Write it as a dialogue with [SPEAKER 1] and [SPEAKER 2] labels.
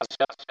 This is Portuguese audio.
[SPEAKER 1] caso já